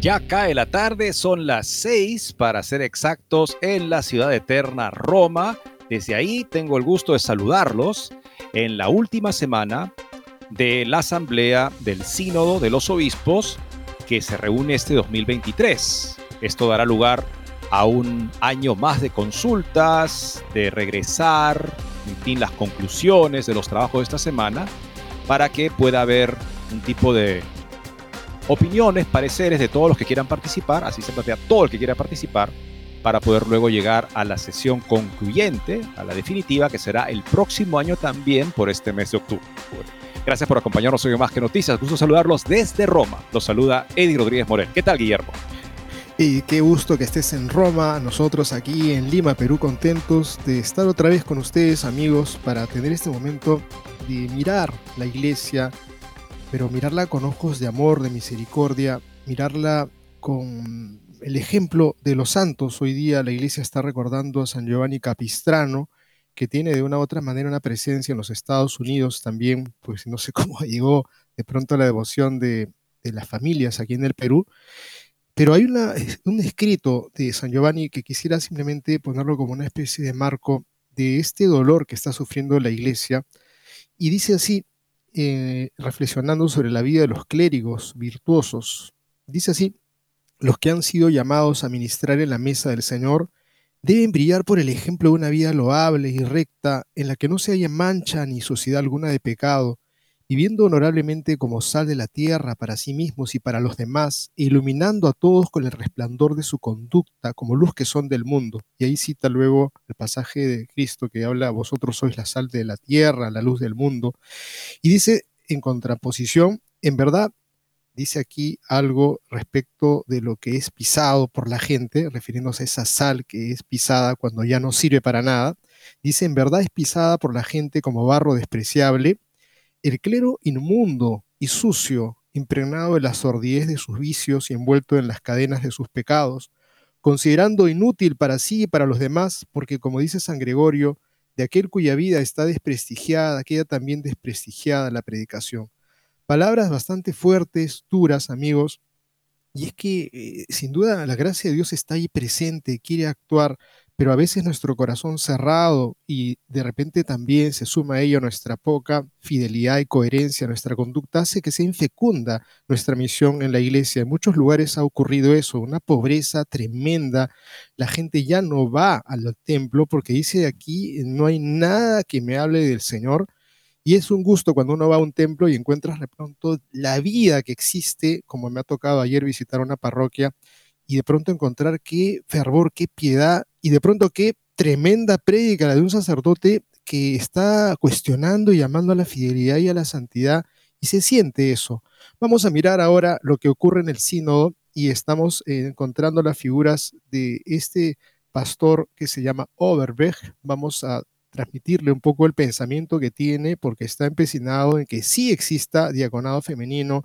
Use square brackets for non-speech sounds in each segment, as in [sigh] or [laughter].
Ya cae la tarde, son las seis para ser exactos en la ciudad eterna Roma. Desde ahí tengo el gusto de saludarlos en la última semana de la Asamblea del Sínodo de los Obispos que se reúne este 2023. Esto dará lugar a un año más de consultas, de regresar, en fin, las conclusiones de los trabajos de esta semana, para que pueda haber un tipo de opiniones, pareceres de todos los que quieran participar, así se plantea todo el que quiera participar, para poder luego llegar a la sesión concluyente, a la definitiva, que será el próximo año también por este mes de octubre. Gracias por acompañarnos hoy en Más que Noticias. Gusto saludarlos desde Roma. Los saluda Eddie Rodríguez Morel. ¿Qué tal, Guillermo? Y qué gusto que estés en Roma, nosotros aquí en Lima, Perú, contentos de estar otra vez con ustedes, amigos, para tener este momento de mirar la iglesia, pero mirarla con ojos de amor, de misericordia, mirarla con el ejemplo de los santos. Hoy día la iglesia está recordando a San Giovanni Capistrano, que tiene de una u otra manera una presencia en los Estados Unidos también, pues no sé [laughs] cómo llegó de pronto la devoción de, de las familias aquí en el Perú. Pero hay un escrito de San Giovanni que quisiera simplemente ponerlo como una especie de marco de este dolor que está sufriendo la iglesia. Y dice así, eh, reflexionando sobre la vida de los clérigos virtuosos, dice así, los que han sido llamados a ministrar en la mesa del Señor deben brillar por el ejemplo de una vida loable y recta en la que no se haya mancha ni suciedad alguna de pecado, viviendo honorablemente como sal de la tierra para sí mismos y para los demás, e iluminando a todos con el resplandor de su conducta, como luz que son del mundo. Y ahí cita luego el pasaje de Cristo que habla, vosotros sois la sal de la tierra, la luz del mundo. Y dice, en contraposición, en verdad, dice aquí algo respecto de lo que es pisado por la gente, refiriéndose a esa sal que es pisada cuando ya no sirve para nada. Dice, en verdad es pisada por la gente como barro despreciable, el clero inmundo y sucio, impregnado de la sordidez de sus vicios y envuelto en las cadenas de sus pecados, considerando inútil para sí y para los demás, porque como dice San Gregorio, de aquel cuya vida está desprestigiada, queda también desprestigiada la predicación. Palabras bastante fuertes, duras, amigos, y es que eh, sin duda la gracia de Dios está ahí presente, quiere actuar, pero a veces nuestro corazón cerrado y de repente también se suma a ello nuestra poca fidelidad y coherencia, nuestra conducta hace que sea infecunda nuestra misión en la iglesia. En muchos lugares ha ocurrido eso, una pobreza tremenda. La gente ya no va al templo porque dice aquí no hay nada que me hable del Señor. Y es un gusto cuando uno va a un templo y encuentras de pronto la vida que existe, como me ha tocado ayer visitar una parroquia, y de pronto encontrar qué fervor, qué piedad y de pronto qué tremenda prédica la de un sacerdote que está cuestionando y llamando a la fidelidad y a la santidad y se siente eso. Vamos a mirar ahora lo que ocurre en el sínodo y estamos eh, encontrando las figuras de este pastor que se llama Overbeck. Vamos a transmitirle un poco el pensamiento que tiene, porque está empecinado en que sí exista diaconado femenino,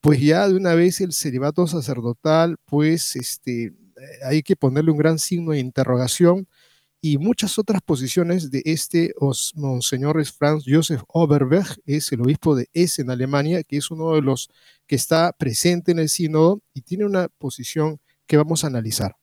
pues ya de una vez el celibato sacerdotal, pues este, hay que ponerle un gran signo de interrogación y muchas otras posiciones de este Monseñor Franz Josef Oberberg, es el obispo de Essen, en Alemania, que es uno de los que está presente en el sínodo y tiene una posición que vamos a analizar.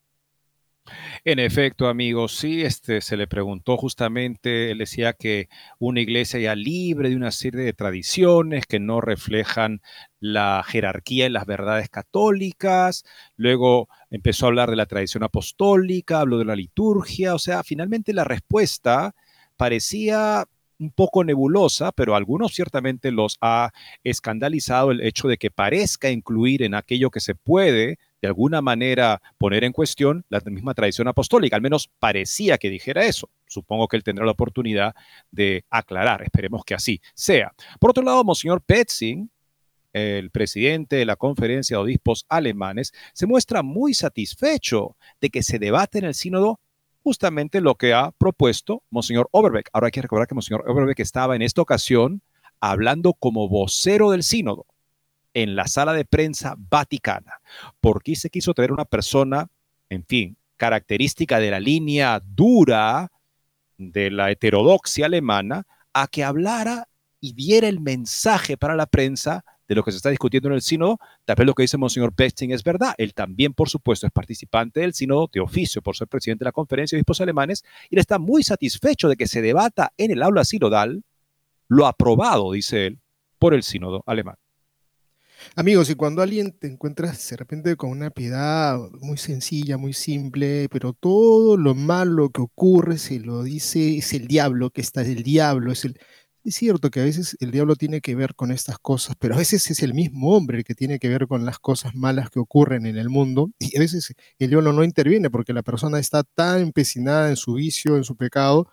En efecto, amigos, sí, este, se le preguntó justamente, él decía que una iglesia ya libre de una serie de tradiciones que no reflejan la jerarquía y las verdades católicas, luego empezó a hablar de la tradición apostólica, habló de la liturgia, o sea, finalmente la respuesta parecía un poco nebulosa, pero algunos ciertamente los ha escandalizado el hecho de que parezca incluir en aquello que se puede de alguna manera poner en cuestión la misma tradición apostólica. Al menos parecía que dijera eso. Supongo que él tendrá la oportunidad de aclarar. Esperemos que así sea. Por otro lado, Monseñor Petzing, el presidente de la conferencia de obispos alemanes, se muestra muy satisfecho de que se debate en el sínodo justamente lo que ha propuesto Monseñor Overbeck. Ahora hay que recordar que Monseñor Overbeck estaba en esta ocasión hablando como vocero del sínodo en la sala de prensa vaticana, porque se quiso traer una persona, en fin, característica de la línea dura de la heterodoxia alemana, a que hablara y diera el mensaje para la prensa de lo que se está discutiendo en el sínodo, tal vez lo que dice Monseñor Pesting es verdad. Él también, por supuesto, es participante del sínodo de oficio por ser presidente de la conferencia de obispos alemanes y él está muy satisfecho de que se debata en el aula sinodal lo aprobado, dice él, por el sínodo alemán. Amigos, y cuando alguien te encuentras de repente con una piedad muy sencilla, muy simple, pero todo lo malo que ocurre se lo dice, es el diablo, que está el diablo, es el... Es cierto que a veces el diablo tiene que ver con estas cosas, pero a veces es el mismo hombre que tiene que ver con las cosas malas que ocurren en el mundo, y a veces el diablo no interviene porque la persona está tan empecinada en su vicio, en su pecado,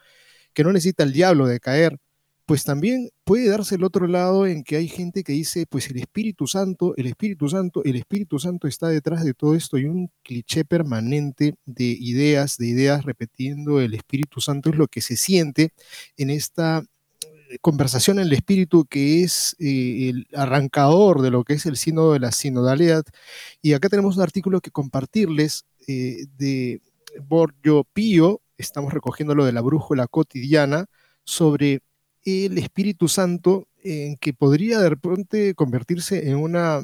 que no necesita el diablo de caer pues también puede darse el otro lado en que hay gente que dice, pues el Espíritu Santo, el Espíritu Santo, el Espíritu Santo está detrás de todo esto y un cliché permanente de ideas, de ideas repitiendo el Espíritu Santo es lo que se siente en esta eh, conversación en el Espíritu que es eh, el arrancador de lo que es el sínodo de la sinodalidad. Y acá tenemos un artículo que compartirles eh, de Borgio Pío, estamos recogiendo lo de la brújula cotidiana, sobre el Espíritu Santo en que podría de repente convertirse en una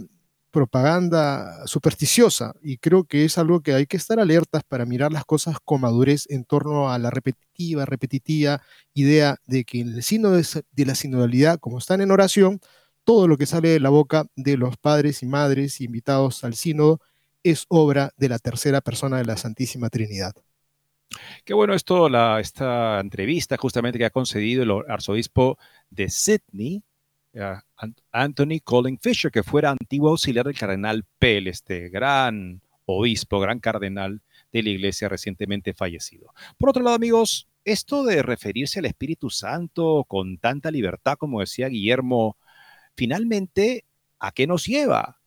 propaganda supersticiosa y creo que es algo que hay que estar alertas para mirar las cosas con madurez en torno a la repetitiva, repetitiva idea de que en el signo de, la sinodalidad, como están en oración, todo lo que sale de la boca de los padres y madres invitados al sínodo es obra de la tercera persona de la Santísima Trinidad. Qué bueno esto, la, esta entrevista justamente que ha concedido el arzobispo de Sydney, eh, Anthony Colin Fisher, que fuera antiguo auxiliar del cardenal Pell, este gran obispo, gran cardenal de la iglesia recientemente fallecido. Por otro lado, amigos, esto de referirse al Espíritu Santo con tanta libertad, como decía Guillermo, finalmente, ¿a qué nos lleva?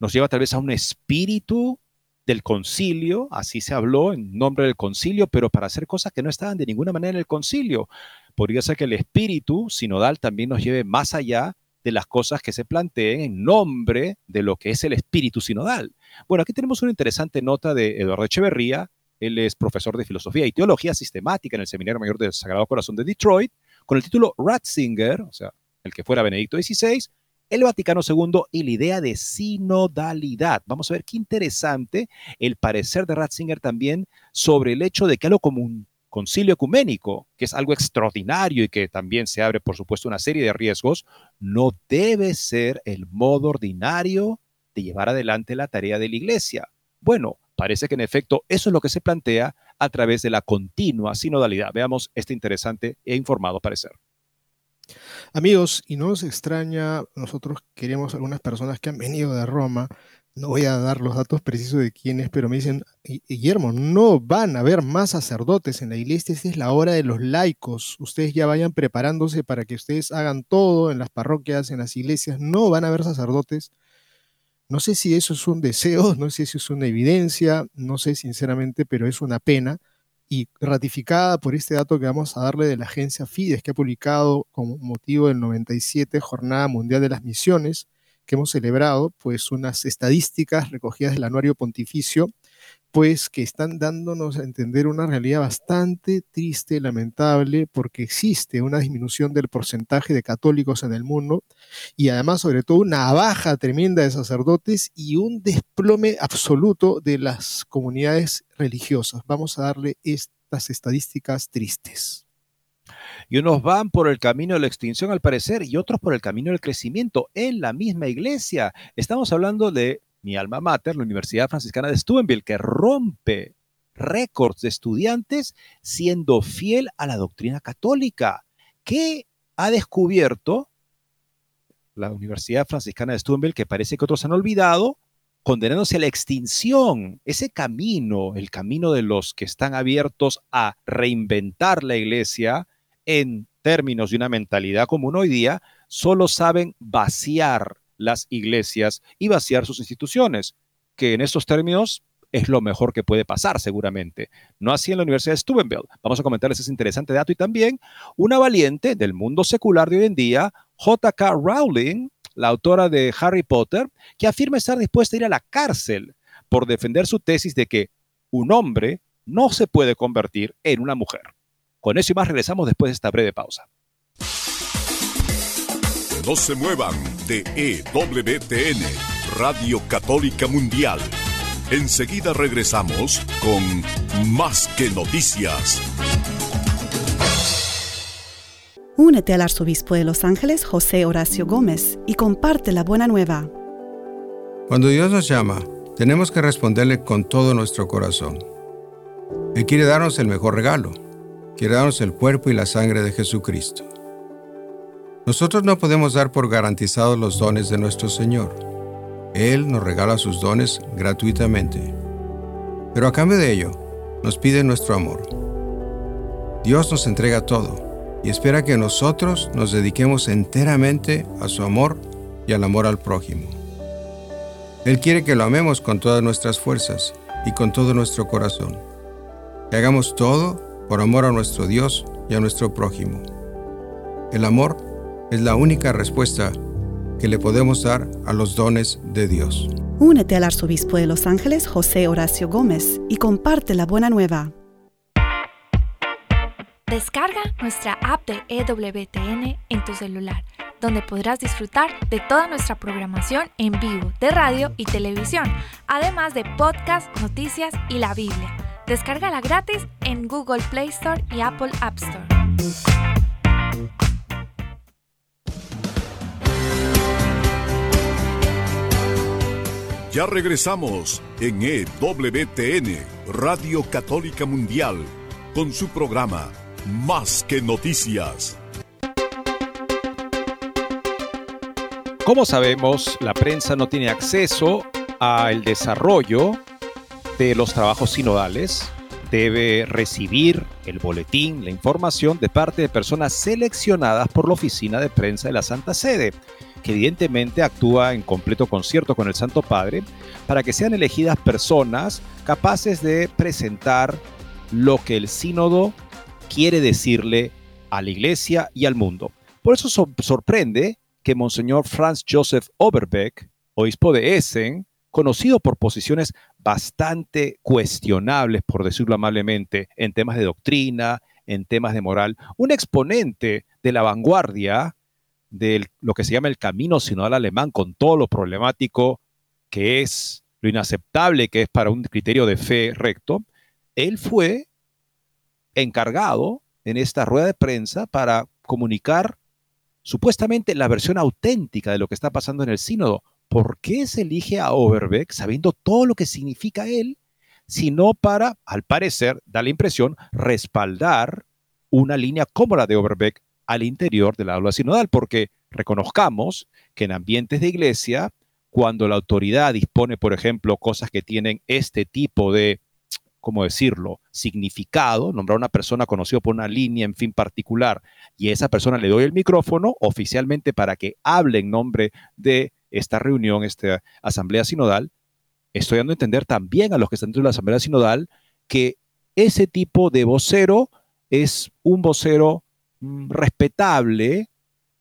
Nos lleva tal vez a un espíritu del concilio, así se habló en nombre del concilio, pero para hacer cosas que no estaban de ninguna manera en el concilio. Podría ser que el espíritu sinodal también nos lleve más allá de las cosas que se planteen en nombre de lo que es el espíritu sinodal. Bueno, aquí tenemos una interesante nota de Eduardo Echeverría. Él es profesor de filosofía y teología sistemática en el Seminario Mayor del Sagrado Corazón de Detroit, con el título Ratzinger, o sea, el que fuera Benedicto XVI, el Vaticano II y la idea de sinodalidad. Vamos a ver qué interesante el parecer de Ratzinger también sobre el hecho de que algo como un concilio ecuménico, que es algo extraordinario y que también se abre, por supuesto, una serie de riesgos, no debe ser el modo ordinario de llevar adelante la tarea de la Iglesia. Bueno, parece que en efecto eso es lo que se plantea a través de la continua sinodalidad. Veamos este interesante e informado parecer. Amigos, y no nos extraña, nosotros queremos algunas personas que han venido de Roma, no voy a dar los datos precisos de quiénes, pero me dicen, Guillermo, no van a haber más sacerdotes en la iglesia, esta es la hora de los laicos, ustedes ya vayan preparándose para que ustedes hagan todo en las parroquias, en las iglesias, no van a haber sacerdotes. No sé si eso es un deseo, no sé si es una evidencia, no sé sinceramente, pero es una pena y ratificada por este dato que vamos a darle de la agencia Fides, que ha publicado como motivo del 97 Jornada Mundial de las Misiones, que hemos celebrado, pues unas estadísticas recogidas del anuario pontificio, pues que están dándonos a entender una realidad bastante triste, lamentable, porque existe una disminución del porcentaje de católicos en el mundo y además sobre todo una baja tremenda de sacerdotes y un desplome absoluto de las comunidades religiosas. Vamos a darle estas estadísticas tristes. Y unos van por el camino de la extinción al parecer y otros por el camino del crecimiento en la misma iglesia. Estamos hablando de mi alma mater, la Universidad Franciscana de Steubenville, que rompe récords de estudiantes siendo fiel a la doctrina católica. ¿Qué ha descubierto la Universidad Franciscana de Steubenville, que parece que otros han olvidado, condenándose a la extinción? Ese camino, el camino de los que están abiertos a reinventar la iglesia en términos de una mentalidad común hoy día, solo saben vaciar las iglesias y vaciar sus instituciones, que en estos términos es lo mejor que puede pasar seguramente. No así en la Universidad de Steubenville. Vamos a comentarles ese interesante dato y también una valiente del mundo secular de hoy en día, J.K. Rowling, la autora de Harry Potter, que afirma estar dispuesta a ir a la cárcel por defender su tesis de que un hombre no se puede convertir en una mujer. Con eso y más regresamos después de esta breve pausa. No se muevan de EWTN, Radio Católica Mundial. Enseguida regresamos con Más que Noticias. Únete al arzobispo de Los Ángeles, José Horacio Gómez, y comparte la buena nueva. Cuando Dios nos llama, tenemos que responderle con todo nuestro corazón. Él quiere darnos el mejor regalo, quiere darnos el cuerpo y la sangre de Jesucristo. Nosotros no podemos dar por garantizados los dones de nuestro Señor. Él nos regala sus dones gratuitamente. Pero a cambio de ello, nos pide nuestro amor. Dios nos entrega todo y espera que nosotros nos dediquemos enteramente a su amor y al amor al prójimo. Él quiere que lo amemos con todas nuestras fuerzas y con todo nuestro corazón. Que hagamos todo por amor a nuestro Dios y a nuestro prójimo. El amor es la única respuesta que le podemos dar a los dones de Dios. Únete al arzobispo de Los Ángeles, José Horacio Gómez, y comparte la buena nueva. Descarga nuestra app de EWTN en tu celular, donde podrás disfrutar de toda nuestra programación en vivo de radio y televisión, además de podcast, noticias y la Biblia. Descárgala gratis en Google Play Store y Apple App Store. Ya regresamos en EWTN, Radio Católica Mundial, con su programa Más que Noticias. Como sabemos, la prensa no tiene acceso al desarrollo de los trabajos sinodales. Debe recibir el boletín, la información de parte de personas seleccionadas por la Oficina de Prensa de la Santa Sede que evidentemente actúa en completo concierto con el Santo Padre, para que sean elegidas personas capaces de presentar lo que el sínodo quiere decirle a la iglesia y al mundo. Por eso sorprende que Monseñor Franz Joseph Oberbeck, obispo de Essen, conocido por posiciones bastante cuestionables, por decirlo amablemente, en temas de doctrina, en temas de moral, un exponente de la vanguardia de lo que se llama el camino sinodal alemán, con todo lo problemático que es, lo inaceptable que es para un criterio de fe recto, él fue encargado en esta rueda de prensa para comunicar supuestamente la versión auténtica de lo que está pasando en el sínodo. ¿Por qué se elige a Overbeck sabiendo todo lo que significa él, sino para, al parecer, da la impresión, respaldar una línea como la de Overbeck al interior del aula sinodal, porque reconozcamos que en ambientes de iglesia, cuando la autoridad dispone, por ejemplo, cosas que tienen este tipo de, ¿cómo decirlo?, significado, nombrar a una persona conocida por una línea, en fin, particular, y a esa persona le doy el micrófono oficialmente para que hable en nombre de esta reunión, esta asamblea sinodal, estoy dando a entender también a los que están dentro de la asamblea sinodal que ese tipo de vocero es un vocero Mm, respetable,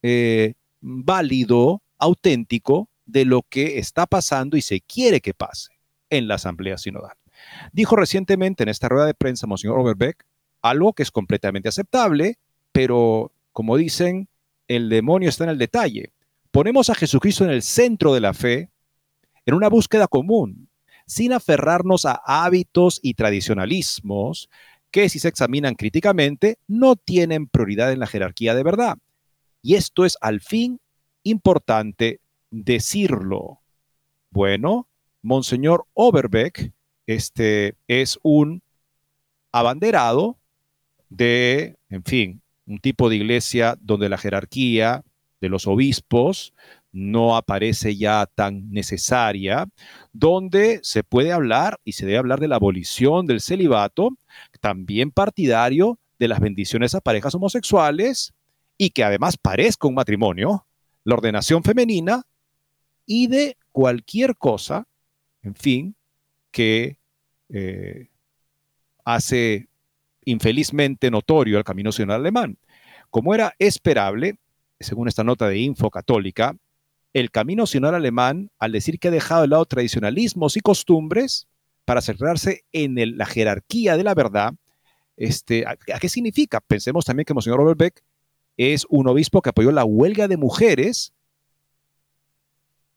eh, válido, auténtico de lo que está pasando y se quiere que pase en la Asamblea Sinodal. Dijo recientemente en esta rueda de prensa, Monseñor Overbeck, algo que es completamente aceptable, pero como dicen, el demonio está en el detalle. Ponemos a Jesucristo en el centro de la fe, en una búsqueda común, sin aferrarnos a hábitos y tradicionalismos que si se examinan críticamente no tienen prioridad en la jerarquía de verdad. Y esto es al fin importante decirlo. Bueno, Monseñor Overbeck este, es un abanderado de, en fin, un tipo de iglesia donde la jerarquía de los obispos no aparece ya tan necesaria, donde se puede hablar y se debe hablar de la abolición del celibato, también partidario de las bendiciones a parejas homosexuales y que además parezca un matrimonio, la ordenación femenina y de cualquier cosa, en fin, que eh, hace infelizmente notorio el camino nacional alemán. Como era esperable, según esta nota de Info Católica, el camino nacional alemán, al decir que ha dejado de lado tradicionalismos y costumbres para centrarse en la jerarquía de la verdad, este, ¿a, qué significa? Pensemos también que Monseñor Robert Beck es un obispo que apoyó la huelga de mujeres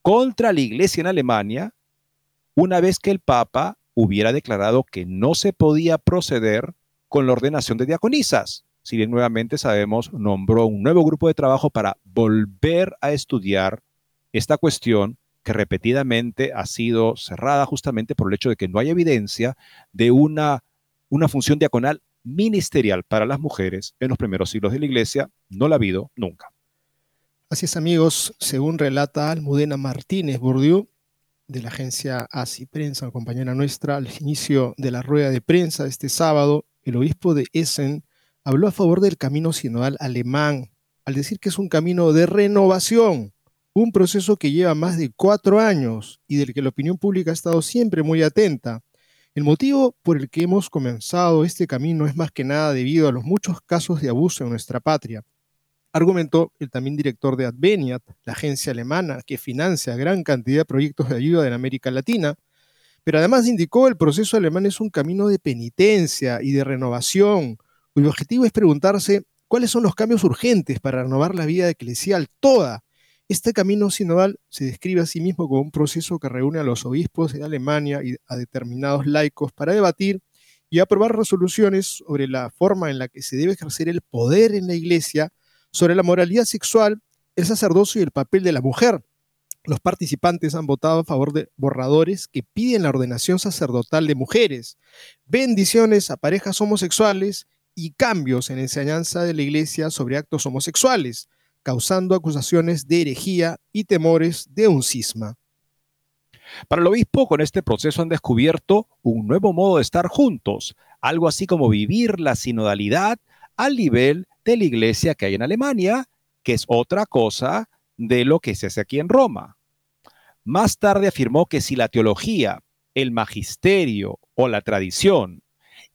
contra la iglesia en Alemania una vez que el Papa hubiera declarado que no se podía proceder con la ordenación de diaconisas. Si bien nuevamente sabemos, nombró un nuevo grupo de trabajo para volver a estudiar esta cuestión que repetidamente ha sido cerrada justamente por el hecho de que no hay evidencia de una, una función diaconal ministerial para las mujeres en los primeros siglos de la Iglesia. No la ha habido nunca. Así es, amigos, según relata Almudena Martínez Bourdieu, de la agencia ASI Prensa, compañera nuestra, al inicio de la rueda de prensa este sábado, el obispo de Essen habló a favor del camino sinodal alemán, al decir que es un camino de renovación, un proceso que lleva más de cuatro años y del que la opinión pública ha estado siempre muy atenta. El motivo por el que hemos comenzado este camino es más que nada debido a los muchos casos de abuso en nuestra patria argumentó el también director de Adveniat, la agencia alemana que financia gran cantidad de proyectos de ayuda en América Latina, pero además indicó el proceso alemán es un camino de penitencia y de renovación, cuyo objetivo es preguntarse cuáles son los cambios urgentes para renovar la vida eclesial toda. Este camino sinodal se describe a sí mismo como un proceso que reúne a los obispos de Alemania y a determinados laicos para debatir y aprobar resoluciones sobre la forma en la que se debe ejercer el poder en la iglesia sobre la moralidad sexual, el sacerdocio y el papel de la mujer. Los participantes han votado a favor de borradores que piden la ordenación sacerdotal de mujeres, bendiciones a parejas homosexuales y cambios en enseñanza de la Iglesia sobre actos homosexuales, causando acusaciones de herejía y temores de un cisma. Para el obispo, con este proceso han descubierto un nuevo modo de estar juntos, algo así como vivir la sinodalidad al nivel de la iglesia que hay en Alemania, que es otra cosa de lo que se hace aquí en Roma. Más tarde afirmó que si la teología, el magisterio o la tradición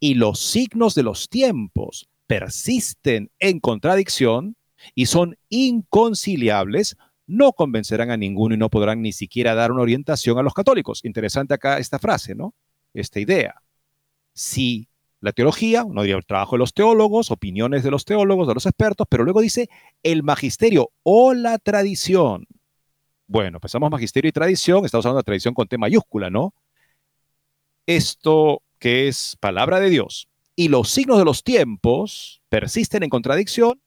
y los signos de los tiempos persisten en contradicción y son inconciliables, no convencerán a ninguno y no podrán ni siquiera dar una orientación a los católicos. Interesante acá esta frase, ¿no? Esta idea. Si la teología, uno diría el trabajo de los teólogos, opiniones de los teólogos, de los expertos, pero luego dice el magisterio o la tradición. Bueno, pensamos magisterio y tradición, estamos hablando de tradición con T mayúscula, ¿no? Esto que es palabra de Dios y los signos de los tiempos persisten en contradicción,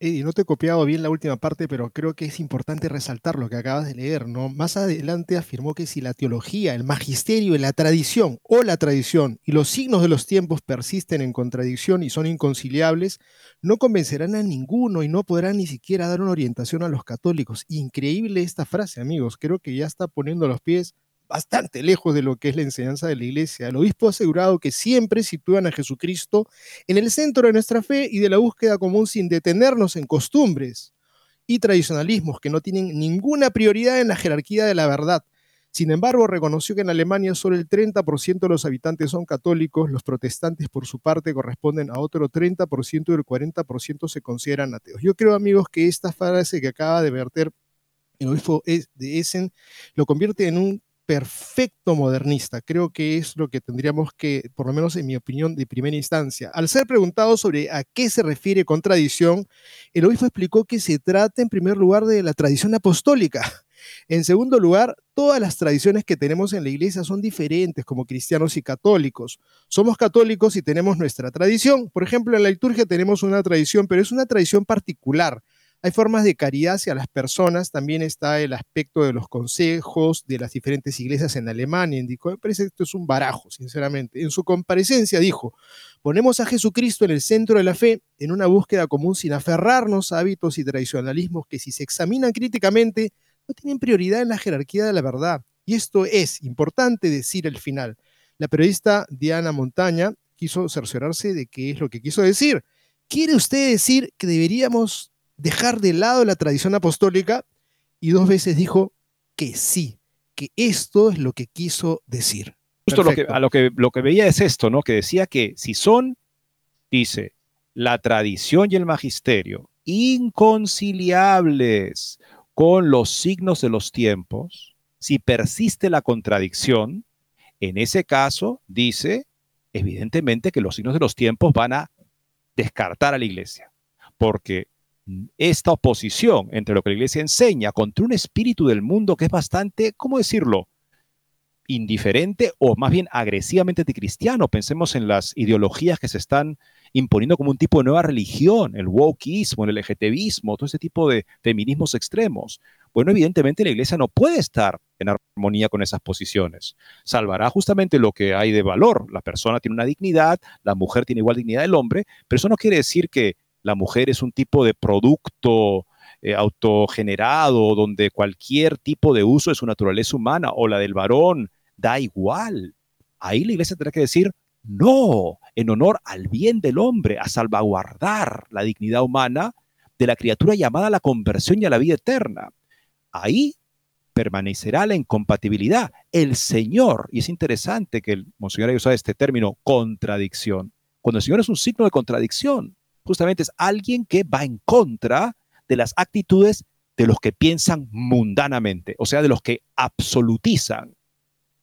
Eddie, no te he copiado bien la última parte, pero creo que es importante resaltar lo que acabas de leer, ¿no? Más adelante afirmó que si la teología, el magisterio, la tradición o la tradición y los signos de los tiempos persisten en contradicción y son inconciliables, no convencerán a ninguno y no podrán ni siquiera dar una orientación a los católicos. Increíble esta frase, amigos. Creo que ya está poniendo los pies bastante lejos de lo que es la enseñanza de la iglesia. El obispo ha asegurado que siempre sitúan a Jesucristo en el centro de nuestra fe y de la búsqueda común sin detenernos en costumbres y tradicionalismos que no tienen ninguna prioridad en la jerarquía de la verdad. Sin embargo, reconoció que en Alemania solo el 30% de los habitantes son católicos, los protestantes por su parte corresponden a otro 30% y el 40% se consideran ateos. Yo creo, amigos, que esta frase que acaba de verter el obispo de Essen lo convierte en un perfecto modernista. Creo que es lo que tendríamos que, por lo menos en mi opinión, de primera instancia. Al ser preguntado sobre a qué se refiere con tradición, el obispo explicó que se trata en primer lugar de la tradición apostólica. [laughs] En segundo lugar, todas las tradiciones que tenemos en la iglesia son diferentes como cristianos y católicos. Somos católicos y tenemos nuestra tradición. Por ejemplo, en la liturgia tenemos una tradición, pero es una tradición particular hay formas de caridad hacia las personas, también está el aspecto de los consejos de las diferentes iglesias en Alemania. Indicó, me parece que esto es un barajo, sinceramente. En su comparecencia dijo, ponemos a Jesucristo en el centro de la fe en una búsqueda común sin aferrarnos a hábitos y tradicionalismos que si se examinan críticamente no tienen prioridad en la jerarquía de la verdad. Y esto es importante decir al final. La periodista Diana Montaña quiso cerciorarse de qué es lo que quiso decir. ¿Quiere usted decir que deberíamos dejar de lado la tradición apostólica y dos veces dijo que sí, que esto es lo que quiso decir. Justo lo que, a lo que, lo que veía es esto, ¿no? Que decía que si son, dice, la tradición y el magisterio inconciliables con los signos de los tiempos, si persiste la contradicción, en ese caso, dice, evidentemente que los signos de los tiempos van a descartar a la iglesia, porque esta oposición entre lo que la iglesia enseña contra un espíritu del mundo que es bastante, ¿cómo decirlo? indiferente o más bien agresivamente anticristiano. Pensemos en las ideologías que se están imponiendo como un tipo de nueva religión, el wokeismo, el LGTBismo, todo ese tipo de feminismos extremos. Bueno, evidentemente la iglesia no puede estar en armonía con esas posiciones. Salvará justamente lo que hay de valor. La persona tiene una dignidad, la mujer tiene igual dignidad del hombre, pero eso no quiere decir que la mujer es un tipo de producto eh, autogenerado donde cualquier tipo de uso de su naturaleza humana o la del varón da igual. Ahí la iglesia tendrá que decir, no, en honor al bien del hombre, a salvaguardar la dignidad humana de la criatura llamada a la conversión y a la vida eterna. Ahí permanecerá la incompatibilidad. El Señor, y es interesante que el Monseñor haya usado este término, contradicción, cuando el Señor es un signo de contradicción, justamente es alguien que va en contra de las actitudes de los que piensan mundanamente, o sea, de los que absolutizan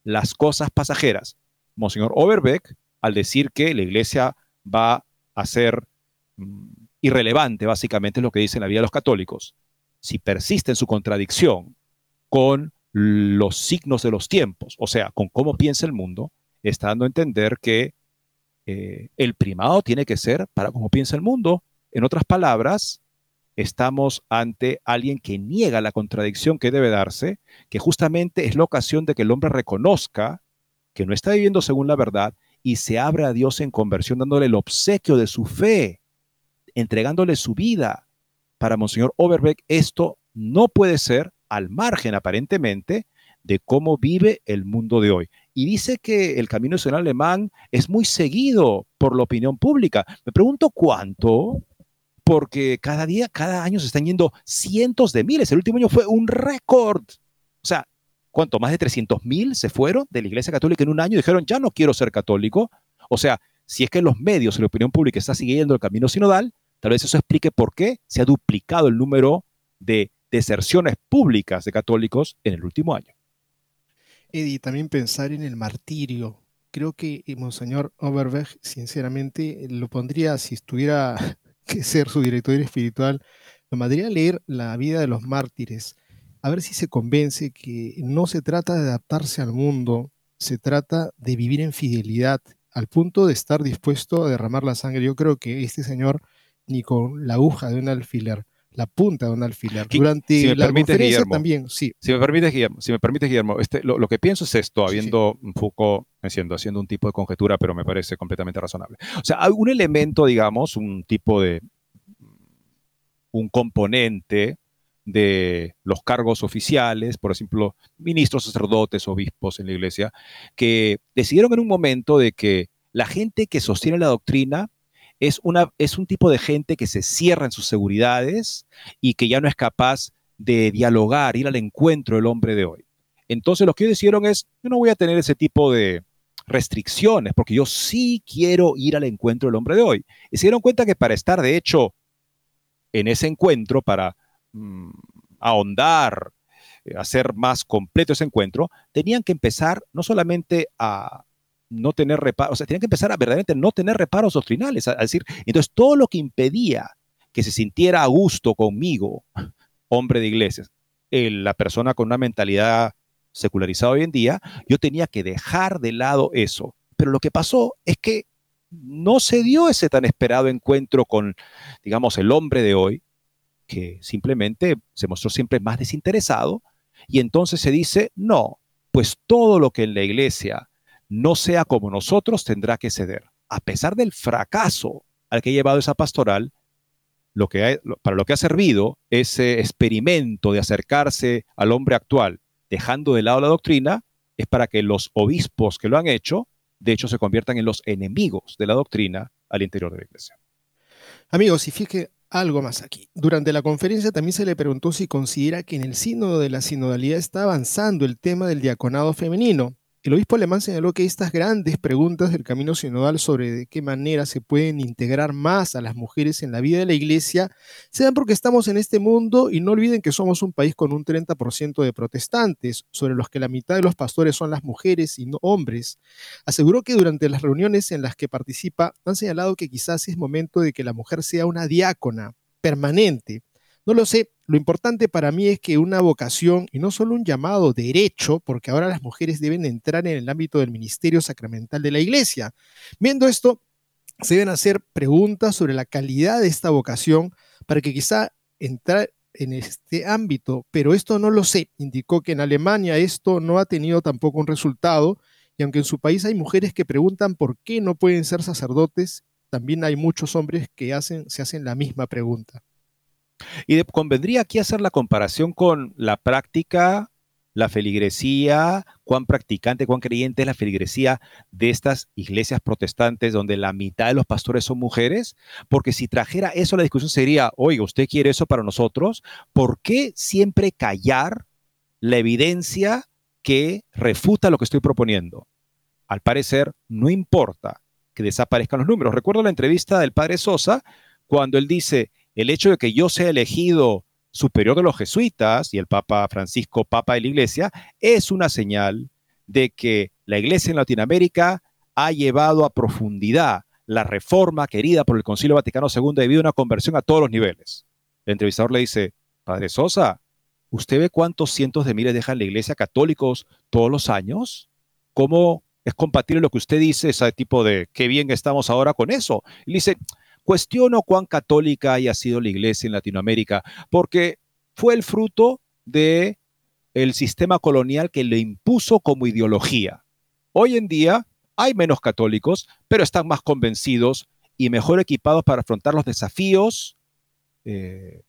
las cosas pasajeras. Monseñor Overbeck, al decir que la iglesia va a ser mm, irrelevante, básicamente es lo que dice la vida de los católicos, si persiste en su contradicción con los signos de los tiempos, o sea, con cómo piensa el mundo, está dando a entender que eh, el primado tiene que ser para cómo piensa el mundo. En otras palabras, estamos ante alguien que niega la contradicción que debe darse, que justamente es la ocasión de que el hombre reconozca que no está viviendo según la verdad y se abre a Dios en conversión, dándole el obsequio de su fe, entregándole su vida. Para Monseñor Overbeck, esto no puede ser al margen aparentemente de cómo vive el mundo de hoy y dice que el camino nacional alemán es muy seguido por la opinión pública. Me pregunto cuánto, porque cada día, cada año se están yendo cientos de miles. El último año fue un récord. O sea, ¿cuánto? Más de 300 mil se fueron de la Iglesia Católica en un año y dijeron, ya no quiero ser católico. O sea, si es que los medios y la opinión pública está siguiendo el camino sinodal, tal vez eso explique por qué se ha duplicado el número de deserciones públicas de católicos en el último año. Eddie, también pensar en el martirio. Creo que eh, Monseñor Overweg, sinceramente, lo pondría, si estuviera [laughs] que ser su director espiritual, lo mandaría a leer la vida de los mártires, a ver si se convence que no se trata de adaptarse al mundo, se trata de vivir en fidelidad, al punto de estar dispuesto a derramar la sangre. Yo creo que este señor, ni con la aguja de un alfiler, la punta de un alfiler. Durante la conferencia también, sí. Si me permite, Guillermo, si me Guillermo este, lo, que pienso es esto, habiendo un poco, haciendo, haciendo un tipo de conjetura, pero me parece completamente razonable. O sea, hay un elemento, digamos, un tipo de, un componente de los cargos oficiales, por ejemplo, ministros, sacerdotes, obispos en la iglesia, que decidieron en un momento de que la gente que sostiene la doctrina es, una, es un tipo de gente que se cierra en sus seguridades y que ya no es capaz de dialogar, ir al encuentro del hombre de hoy. Entonces lo que ellos decidieron es, yo no voy a tener ese tipo de restricciones, porque yo sí quiero ir al encuentro del hombre de hoy. Y se dieron cuenta que para estar, de hecho, en ese encuentro, para mm, ahondar eh, hacer más completo ese encuentro, tenían que empezar no solamente a no tener reparos, o sea, tenían que empezar a verdaderamente no tener reparos doctrinales, a, decir, entonces todo lo que impedía que se sintiera a gusto conmigo, hombre de iglesias, la persona con una mentalidad secularizada hoy en día, yo tenía que dejar de lado eso. Pero lo que pasó es que no se dio ese tan esperado encuentro con, digamos, el hombre de hoy, que simplemente se mostró siempre más desinteresado, y entonces se dice, no, pues todo lo que en la iglesia no sea como nosotros tendrá que ceder. A pesar del fracaso al que ha llevado esa pastoral, para lo que ha servido ese experimento de acercarse al hombre actual, dejando de lado la doctrina, es para que los obispos que lo han hecho de hecho se conviertan en los enemigos de la doctrina al interior de la iglesia. Amigos, y fíjate algo más aquí. Durante la conferencia también se le preguntó si considera que en el sínodo de la sinodalidad está avanzando el tema del diaconado femenino. El obispo alemán señaló que estas grandes preguntas del camino sinodal sobre de qué manera se pueden integrar más a las mujeres en la vida de la iglesia se dan porque estamos en este mundo y no olviden que somos un país con un 30% de protestantes, sobre los que la mitad de los pastores son las mujeres y no hombres. Aseguró que durante las reuniones en las que participa han señalado que quizás es momento de que la mujer sea una diácona permanente no lo sé, lo importante para mí es que una vocación y no solo un llamado derecho, porque ahora las mujeres deben entrar en el ámbito del ministerio sacramental de la iglesia. Viendo esto, se deben hacer preguntas sobre la calidad de esta vocación para que quizá entrar en este ámbito, pero esto no lo sé. Indicó que en Alemania esto no ha tenido tampoco un resultado y aunque en su país hay mujeres que preguntan por qué no pueden ser sacerdotes, también hay muchos hombres que se hacen la misma pregunta. Y convendría aquí hacer la comparación con la práctica, la feligresía, cuán practicante, cuán creyente es la feligresía de estas iglesias protestantes donde la mitad de los pastores son mujeres, porque si trajera eso la discusión sería, oiga, ¿usted quiere eso para nosotros? ¿Por qué siempre callar la evidencia que refuta lo que estoy proponiendo? Al parecer, no importa que desaparezcan los números. Recuerdo la entrevista del padre Sosa cuando él dice, el hecho de que yo sea elegido superior de los jesuitas y el Papa Francisco, Papa de la Iglesia, es una señal de que la Iglesia en Latinoamérica ha llevado a profundidad la reforma querida por el Concilio Vaticano II debido a una conversión a todos los niveles. El entrevistador le dice, Padre Sosa, ¿usted ve cuántos cientos de miles dejan la Iglesia católicos todos los años? ¿Cómo es compatible lo que usted dice, ese tipo de qué bien estamos ahora con eso? Y le dice, Cuestiono cuán católica haya sido la iglesia en Latinoamérica, porque fue el fruto de el sistema colonial que le impuso como ideología. Hoy en día hay menos católicos, pero están más convencidos y mejor equipados para afrontar los desafíos eh,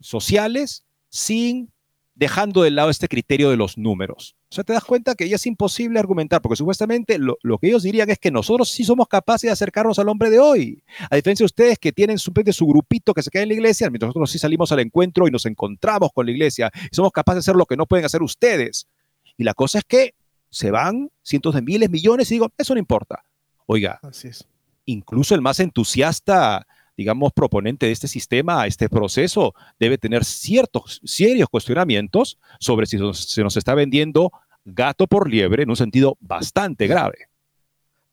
sociales sin dejando de lado este criterio de los números. O sea, te das cuenta que ya es imposible argumentar, porque supuestamente lo, que ellos dirían es que nosotros sí somos capaces de acercarnos al hombre de hoy. A diferencia de ustedes que tienen su, su grupito que se queda en la iglesia, mientras nosotros sí salimos al encuentro y nos encontramos con la iglesia y somos capaces de hacer lo que no pueden hacer ustedes. Y la cosa es que se van cientos de miles, millones y digo, eso no importa. Oiga, Así es. incluso el más entusiasta digamos, proponente de este sistema, este proceso, debe tener ciertos, serios cuestionamientos sobre si se nos está vendiendo gato por liebre en un sentido bastante grave.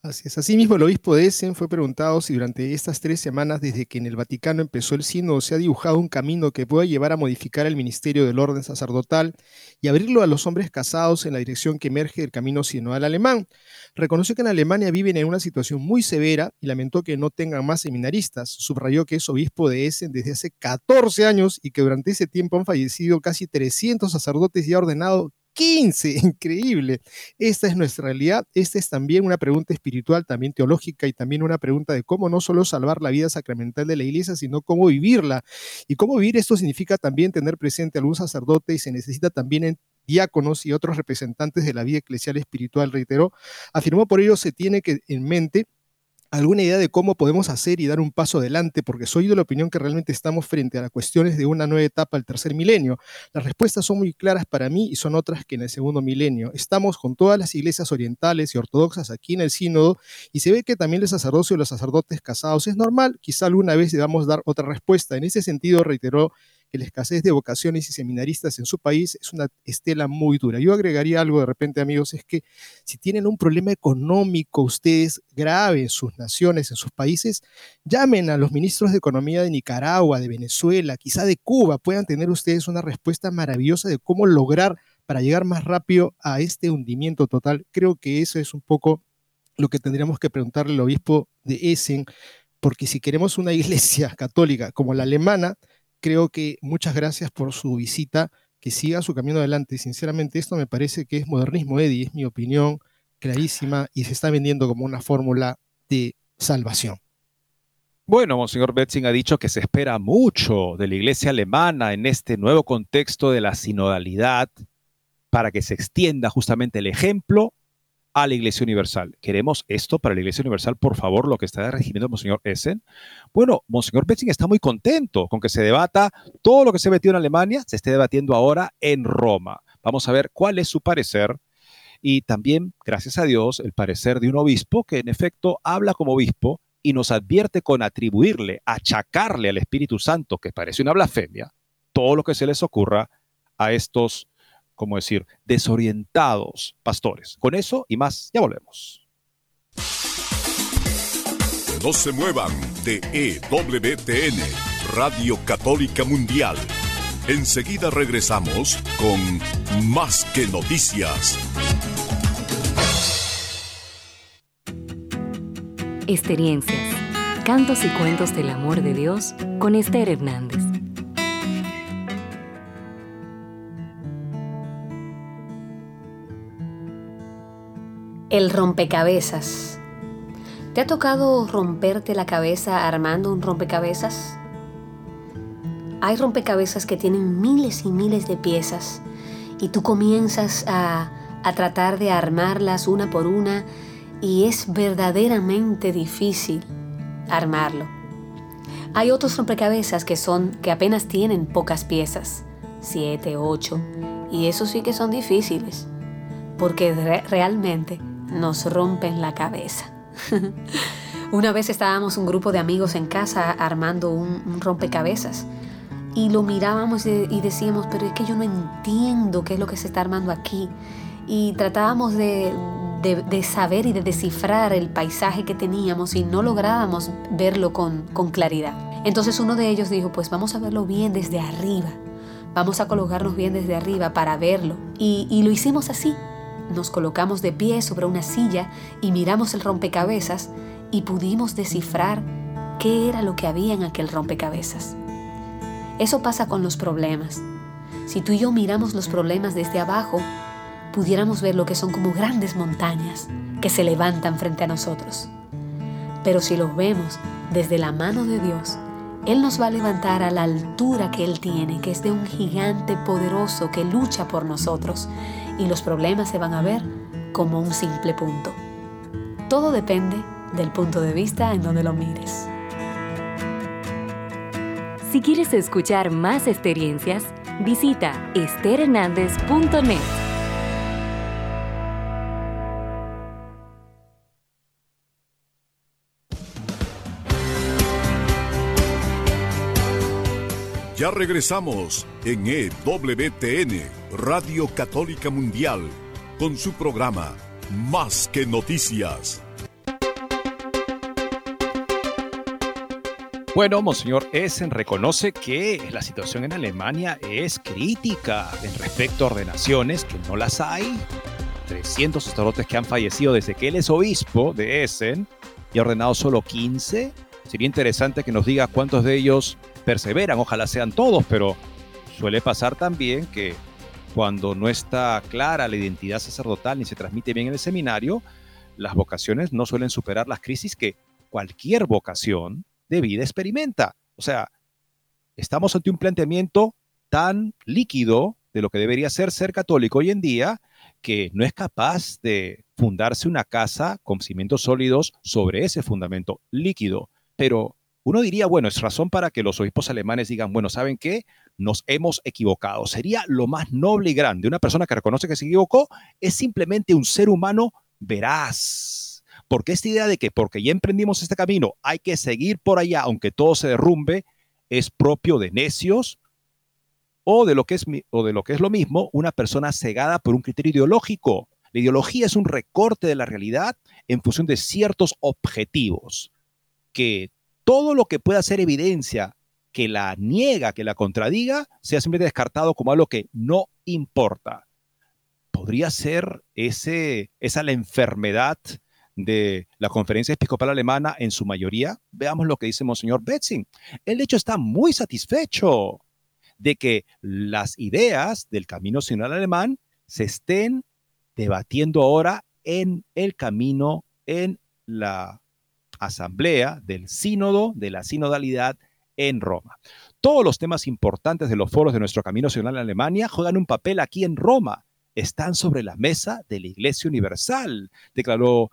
Así es. Asimismo, el obispo de Essen fue preguntado si durante estas tres semanas desde que en el Vaticano empezó el sínodo se ha dibujado un camino que pueda llevar a modificar el ministerio del orden sacerdotal y abrirlo a los hombres casados en la dirección que emerge del camino sinodal alemán. Reconoció que en Alemania viven en una situación muy severa y lamentó que no tengan más seminaristas. Subrayó que es obispo de Essen desde hace 14 años y que durante ese tiempo han fallecido casi 300 sacerdotes y ha ordenado 15, increíble. Esta es nuestra realidad. Esta es también una pregunta espiritual, también teológica y también una pregunta de cómo no solo salvar la vida sacramental de la iglesia, sino cómo vivirla. Y cómo vivir esto significa también tener presente a algún sacerdote y se necesita también en diáconos y otros representantes de la vida eclesial espiritual, reiteró. Afirmó por ello se tiene que en mente alguna idea de cómo podemos hacer y dar un paso adelante, porque soy de la opinión que realmente estamos frente a las cuestiones de una nueva etapa del tercer milenio. Las respuestas son muy claras para mí y son otras que en el segundo milenio. Estamos con todas las iglesias orientales y ortodoxas aquí en el sínodo y se ve que también el sacerdocio y los sacerdotes casados es normal. Quizá alguna vez debamos dar otra respuesta. En ese sentido, reiteró la escasez de vocaciones y seminaristas en su país es una estela muy dura. Yo agregaría algo de repente, amigos, es que si tienen un problema económico ustedes grave en sus naciones, en sus países, llamen a los ministros de Economía de Nicaragua, de Venezuela, quizá de Cuba, puedan tener ustedes una respuesta maravillosa de cómo lograr para llegar más rápido a este hundimiento total. Creo que eso es un poco lo que tendríamos que preguntarle al obispo de Essen, porque si queremos una [laughs] iglesia católica como la alemana, creo que muchas gracias por su visita, que siga su camino adelante. Sinceramente, esto me parece que es modernismo, Eddie, es mi opinión clarísima y se está vendiendo como una fórmula de salvación. Bueno, Monseñor Betzing ha dicho que se espera mucho de la iglesia alemana en este nuevo contexto de la sinodalidad para que se extienda justamente el ejemplo a la Iglesia Universal. ¿Queremos esto para la Iglesia Universal, por favor, lo que está regiendo Monseñor Essen? Bueno, Monseñor Betzing está muy contento con que se debata todo lo que se metió en Alemania, se esté debatiendo ahora en Roma. Vamos a ver cuál es su parecer y también, gracias a Dios, el parecer de un obispo que en efecto habla como obispo y nos advierte con atribuirle, achacarle al Espíritu Santo, que parece una blasfemia, todo lo que se les ocurra a estos como decir, desorientados pastores. Con eso y más, ya volvemos. No se muevan de EWTN, Radio Católica Mundial. Enseguida regresamos con Más que Noticias. Experiencias, cantos y cuentos del amor de Dios con Esther Hernández. El rompecabezas. ¿Te ha tocado romperte la cabeza armando un rompecabezas? Hay rompecabezas que tienen miles y miles de piezas y tú comienzas a, a tratar de armarlas una por una y es verdaderamente difícil armarlo. Hay otros rompecabezas que son que apenas tienen pocas piezas, siete, ocho, y eso sí que son difíciles, porque realmente nos rompen la cabeza. [laughs] Una vez estábamos un grupo de amigos en casa armando un, rompecabezas y lo mirábamos y decíamos, pero es que yo no entiendo qué es lo que se está armando aquí. Y tratábamos de, saber y de descifrar el paisaje que teníamos y no lográbamos verlo con, claridad. Entonces uno de ellos dijo, pues vamos a verlo bien desde arriba. Vamos a colocarnos bien desde arriba para verlo. Y lo hicimos así. Nos colocamos de pie sobre una silla y miramos el rompecabezas y pudimos descifrar qué era lo que había en aquel rompecabezas. Eso pasa con los problemas. Si tú y yo miramos los problemas desde abajo, pudiéramos ver lo que son como grandes montañas que se levantan frente a nosotros. Pero si los vemos desde la mano de Dios, Él nos va a levantar a la altura que Él tiene, que es de un gigante poderoso que lucha por nosotros y los problemas se van a ver como un simple punto. Todo depende del punto de vista en donde lo mires. Si quieres escuchar más experiencias, visita esterhernandez.net. Ya regresamos en EWTN, Radio Católica Mundial, con su programa Más que Noticias. Bueno, Monseñor Essen reconoce que la situación en Alemania es crítica en respecto a ordenaciones, que no las hay. 300 sacerdotes que han fallecido desde que él es obispo de Essen y ha ordenado solo 15. Sería interesante que nos diga cuántos de ellos perseveran, ojalá sean todos, pero suele pasar también que cuando no está clara la identidad sacerdotal ni se transmite bien en el seminario, las vocaciones no suelen superar las crisis que cualquier vocación de vida experimenta. O sea, estamos ante un planteamiento tan líquido de lo que debería ser ser católico hoy en día que no es capaz de fundarse una casa con cimientos sólidos sobre ese fundamento líquido. Pero uno diría, bueno, es razón para que los obispos alemanes digan, bueno, ¿saben qué? Nos hemos equivocado. Sería lo más noble y grande. Una persona que reconoce que se equivocó es simplemente un ser humano veraz. Porque esta idea de que porque ya emprendimos este camino hay que seguir por allá, aunque todo se derrumbe, es propio de necios o de, lo que es, o de lo que es lo mismo, una persona cegada por un criterio ideológico. La ideología es un recorte de la realidad en función de ciertos objetivos, que todo lo que pueda ser evidencia que la niega, que la contradiga, sea simplemente descartado como algo que no importa. Podría ser ese, esa la enfermedad de la Conferencia Episcopal Alemana en su mayoría. Veamos lo que dice Monseñor Betzing. El hecho está muy satisfecho de que las ideas del camino sinodal alemán se estén debatiendo ahora en el camino, en la asamblea del sínodo, de la sinodalidad en Roma. Todos los temas importantes de los foros de nuestro camino sinodal en Alemania juegan un papel aquí en Roma. Están sobre la mesa de la Iglesia Universal, declaró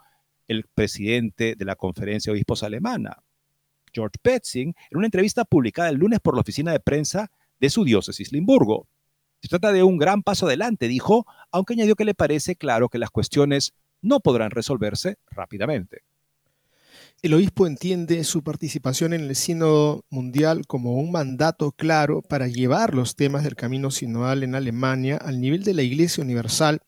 el presidente de la Conferencia de Obispos Alemana, George Petzing, en una entrevista publicada el lunes por la oficina de prensa de su diócesis Limburgo. Se trata de un gran paso adelante, dijo, aunque añadió que le parece claro que las cuestiones no podrán resolverse rápidamente. El obispo entiende su participación en el Sínodo Mundial como un mandato claro para llevar los temas del camino sinodal en Alemania al nivel de la Iglesia Universal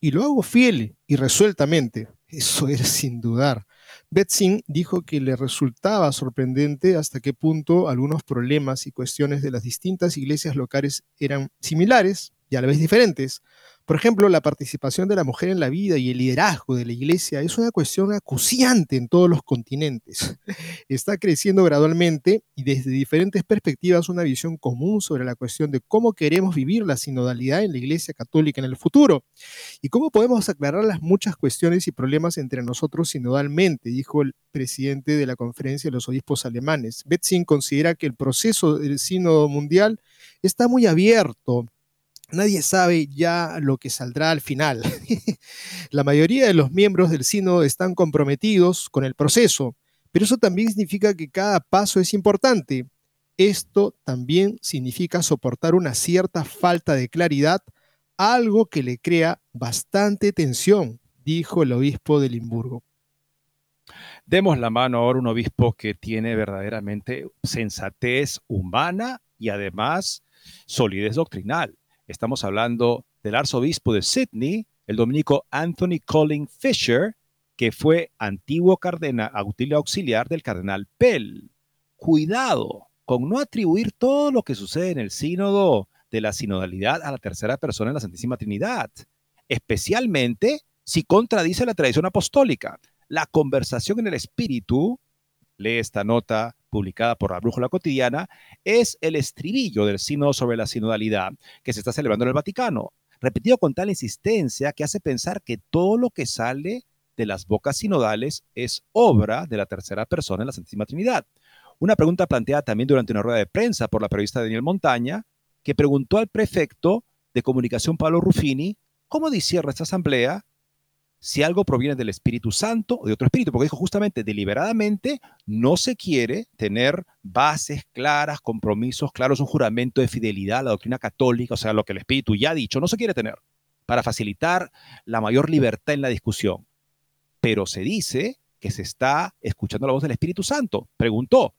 y lo hago fiel y resueltamente, eso es sin dudar. Betzing dijo que le resultaba sorprendente hasta qué punto algunos problemas y cuestiones de las distintas iglesias locales eran similares y a la vez diferentes, por ejemplo, la participación de la mujer en la vida y el liderazgo de la iglesia es una cuestión acuciante en todos los continentes. [laughs] Está creciendo gradualmente y desde diferentes perspectivas una visión común sobre la cuestión de cómo queremos vivir la sinodalidad en la iglesia católica en el futuro y cómo podemos aclarar las muchas cuestiones y problemas entre nosotros sinodalmente, dijo el presidente de la Conferencia de los Obispos Alemanes. Betzing considera que el proceso del sínodo mundial está muy abierto Nadie sabe ya lo que saldrá al final. [laughs] la mayoría de los miembros del sínodo están comprometidos con el proceso, pero eso también significa que cada paso es importante. Esto también significa soportar una cierta falta de claridad, algo que le crea bastante tensión, dijo el obispo de Limburgo. Demos la mano ahora a un obispo que tiene verdaderamente sensatez humana y además solidez doctrinal. Estamos hablando del arzobispo de Sydney, el dominico Anthony Colin Fisher, que fue antiguo cardenal, auxiliar del cardenal Pell. Cuidado con no atribuir todo lo que sucede en el sínodo de la sinodalidad a la tercera persona en la Santísima Trinidad, especialmente si contradice la tradición apostólica. La conversación en el espíritu, lee esta nota publicada por la Brújula Cotidiana, es el estribillo del sínodo sobre la sinodalidad que se está celebrando en el Vaticano, repetido con tal insistencia que hace pensar que todo lo que sale de las bocas sinodales es obra de la tercera persona en la Santísima Trinidad. Una pregunta planteada también durante una rueda de prensa por la periodista Daniel Montaña, que preguntó al prefecto de comunicación Pablo Ruffini cómo discierra esta asamblea si algo proviene del Espíritu Santo o de otro espíritu, porque dijo justamente deliberadamente no se quiere tener bases claras, compromisos claros, un juramento de fidelidad a la doctrina católica, o sea, lo que el Espíritu ya ha dicho, no se quiere tener para facilitar la mayor libertad en la discusión. Pero se dice que se está escuchando la voz del Espíritu Santo. Preguntó,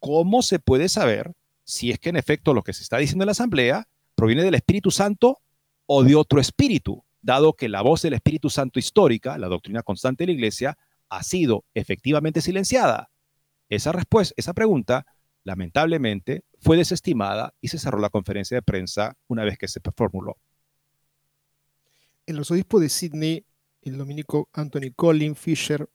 ¿cómo se puede saber si es que en efecto lo que se está diciendo en la asamblea proviene del Espíritu Santo o de otro espíritu? Dado que la voz del Espíritu Santo histórica, la doctrina constante de la Iglesia, ha sido efectivamente silenciada? Esa respuesta, esa pregunta, lamentablemente, fue desestimada y se cerró la conferencia de prensa una vez que se formuló. El arzobispo de Sydney, el dominico Anthony Colin Fisher,